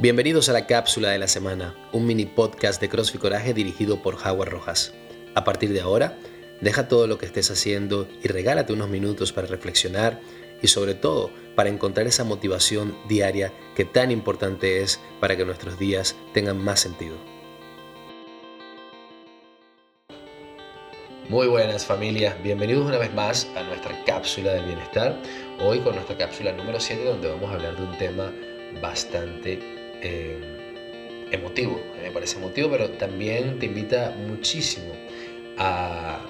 Bienvenidos a la cápsula de la semana, un mini podcast de CrossFit Coraje dirigido por Howard Rojas. A partir de ahora, deja todo lo que estés haciendo y regálate unos minutos para reflexionar y sobre todo para encontrar esa motivación diaria que tan importante es para que nuestros días tengan más sentido. Muy buenas familias, bienvenidos una vez más a nuestra cápsula del bienestar. Hoy con nuestra cápsula número 7 donde vamos a hablar de un tema bastante eh, emotivo, me parece emotivo, pero también te invita muchísimo a,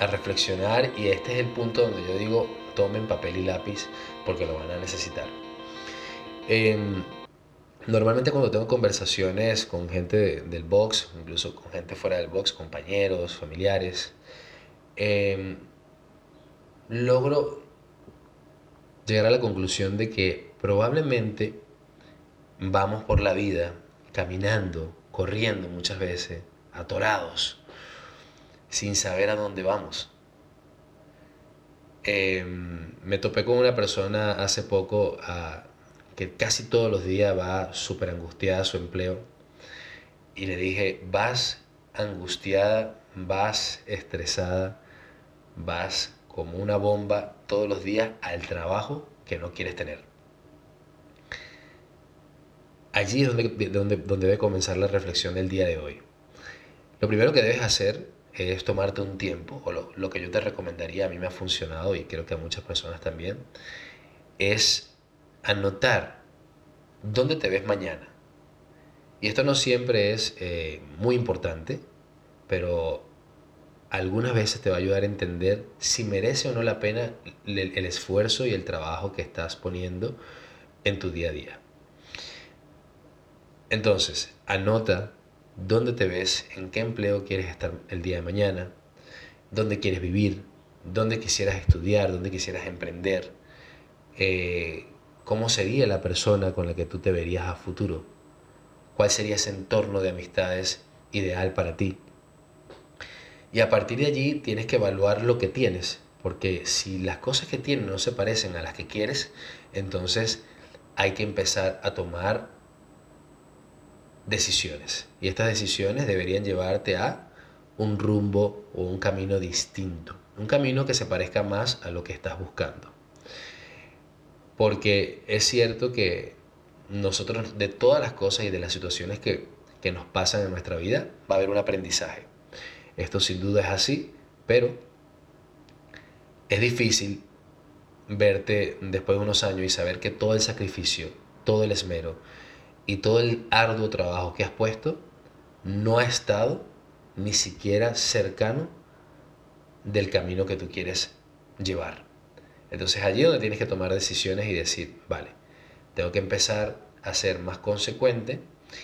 reflexionar y este es el punto donde yo digo, tomen papel y lápiz porque lo van a necesitar. Em, normalmente cuando tengo conversaciones con gente del box, incluso con gente fuera del box, compañeros, familiares, em, logro llegar a la conclusión de que probablemente vamos por la vida caminando, corriendo muchas veces, atorados, sin saber a dónde vamos. Em, me topé con una persona hace poco ah, que casi todos los días va súper angustiada a su empleo y le dije, vas angustiada, vas estresada, vas como una bomba todos los días al trabajo que no quieres tener allí es donde, donde, donde debe comenzar la reflexión del día de hoy. Lo primero que debes hacer es tomarte un tiempo, o lo, lo, que yo te recomendaría, a mí me ha funcionado y creo que a muchas personas también, es anotar dónde te ves mañana. Y esto no siempre es eh, muy importante, pero algunas veces te va a ayudar a entender si merece o no la pena el, el esfuerzo y el trabajo que estás poniendo en tu día a día. Entonces, anota dónde te ves, en qué empleo quieres estar el día de mañana, dónde quieres vivir, dónde quisieras estudiar, dónde quisieras emprender, eh, cómo sería la persona con la que tú te verías a futuro, cuál sería ese entorno de amistades ideal para ti. Y a partir de allí tienes que evaluar lo que tienes, porque si las cosas que tienes no se parecen a las que quieres, entonces hay que empezar a tomar decisiones. Y estas decisiones deberían llevarte a un rumbo o un camino distinto. Un camino que se parezca más a lo que estás buscando. Porque es cierto que nosotros de todas las cosas y de las situaciones que, que nos pasan en nuestra vida va a haber un aprendizaje. Esto sin duda es así, pero es difícil verte después de unos años y saber que todo el sacrificio, todo el esmero, y todo el arduo trabajo que has puesto no ha estado ni siquiera cercano del camino que tú quieres llevar. Entonces allí es donde tienes que tomar decisiones y decir, vale, tengo que empezar a ser más consecuente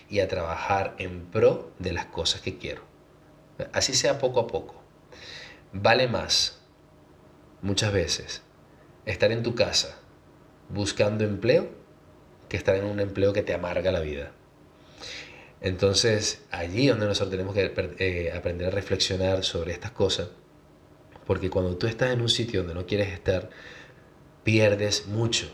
y a trabajar en pro de las cosas que quiero. Así sea poco a poco. Vale más, muchas veces, estar en tu casa buscando empleo que estar en un empleo que te amarga la vida. Entonces, allí donde nosotros tenemos que eh, aprender a reflexionar sobre estas cosas, porque cuando tú estás en un sitio donde no quieres estar, pierdes mucho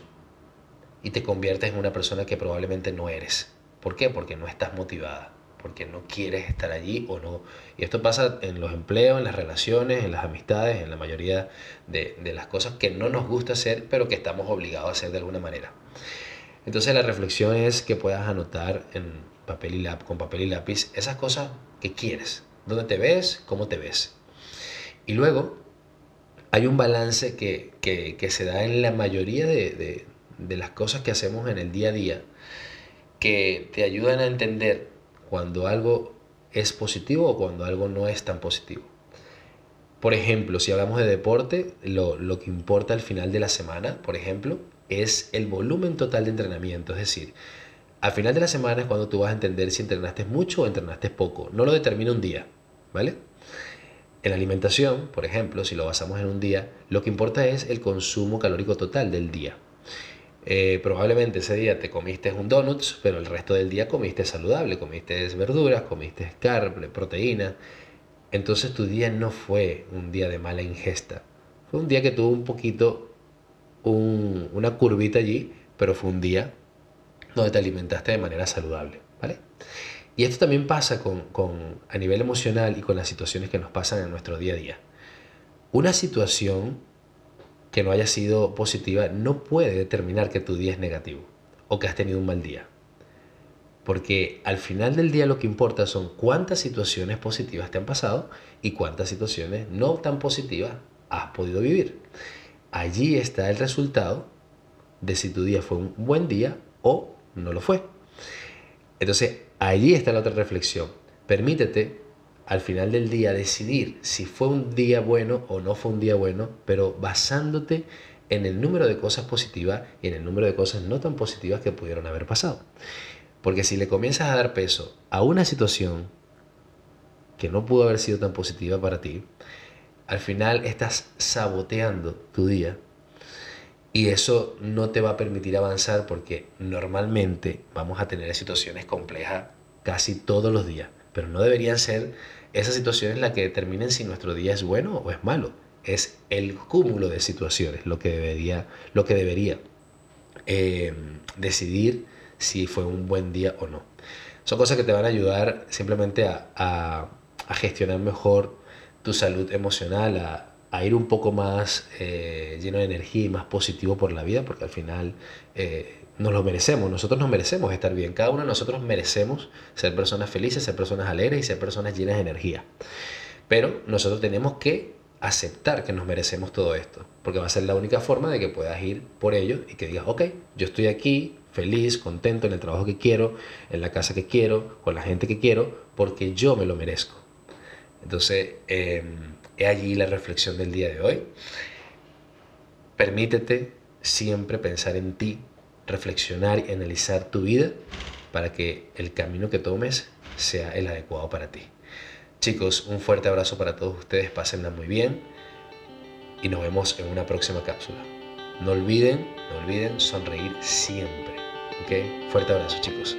y te conviertes en una persona que probablemente no eres. ¿Por qué? Porque no estás motivada, porque no quieres estar allí o no. Y esto pasa en los empleos, en las relaciones, en las amistades, en la mayoría de, de las cosas que no nos gusta hacer, pero que estamos obligados a hacer de alguna manera. Entonces la reflexión es que puedas anotar en papel y con papel y lápiz esas cosas que quieres, dónde te ves, cómo te ves. Y luego hay un balance que, se da en la mayoría de, de las cosas que hacemos en el día a día que te ayudan a entender cuando algo es positivo o cuando algo no es tan positivo. Por ejemplo, si hablamos de deporte, lo, lo, que importa al final de la semana, por ejemplo, es el volumen total de entrenamiento. Es decir, al final de la semana es cuando tú vas a entender si entrenaste mucho o entrenaste poco. No lo determina un día, ¿vale? En la alimentación, por ejemplo, si lo basamos en un día, lo que importa es el consumo calórico total del día. Eh, probablemente ese día te comiste un donuts, pero el resto del día comiste saludable, comiste verduras, comiste carne, proteína. Entonces tu día no fue un día de mala ingesta. Fue un día que tuvo un poquito una curvita allí, pero fue un día donde te alimentaste de manera saludable, ¿vale? Y esto también pasa con, a nivel emocional y con las situaciones que nos pasan en nuestro día a día. Una situación que no haya sido positiva no puede determinar que tu día es negativo o que has tenido un mal día. Porque al final del día lo que importa son cuántas situaciones positivas te han pasado y cuántas situaciones no tan positivas has podido vivir. Allí está el resultado de si tu día fue un buen día o no lo fue. Entonces, allí está la otra reflexión. Permítete al final del día decidir si fue un día bueno o no fue un día bueno, pero basándote en el número de cosas positivas y en el número de cosas no tan positivas que pudieron haber pasado. Porque si le comienzas a dar peso a una situación que no pudo haber sido tan positiva para ti, al final estás saboteando tu día y eso no te va a permitir avanzar porque normalmente vamos a tener situaciones complejas casi todos los días, pero no deberían ser esas situaciones las que determinen si nuestro día es bueno o es malo. Es el cúmulo de situaciones lo que debería, lo que debería eh, decidir si fue un buen día o no. Son cosas que te van a ayudar simplemente a, a gestionar mejor tu salud emocional, a, ir un poco más eh, lleno de energía y más positivo por la vida, porque al final eh, nos lo merecemos, nosotros nos merecemos estar bien, cada uno de nosotros merecemos ser personas felices, ser personas alegres y ser personas llenas de energía. Pero nosotros tenemos que aceptar que nos merecemos todo esto, porque va a ser la única forma de que puedas ir por ello y que digas, ok, yo estoy aquí feliz, contento en el trabajo que quiero, en la casa que quiero, con la gente que quiero, porque yo me lo merezco. Entonces, eh, He allí la reflexión del día de hoy. Permítete siempre pensar en ti, reflexionar y analizar tu vida para que el camino que tomes sea el adecuado para ti. Chicos, un fuerte abrazo para todos ustedes, pásenla muy bien y nos vemos en una próxima cápsula. No olviden, no olviden sonreír siempre. ¿Ok? Fuerte abrazo chicos.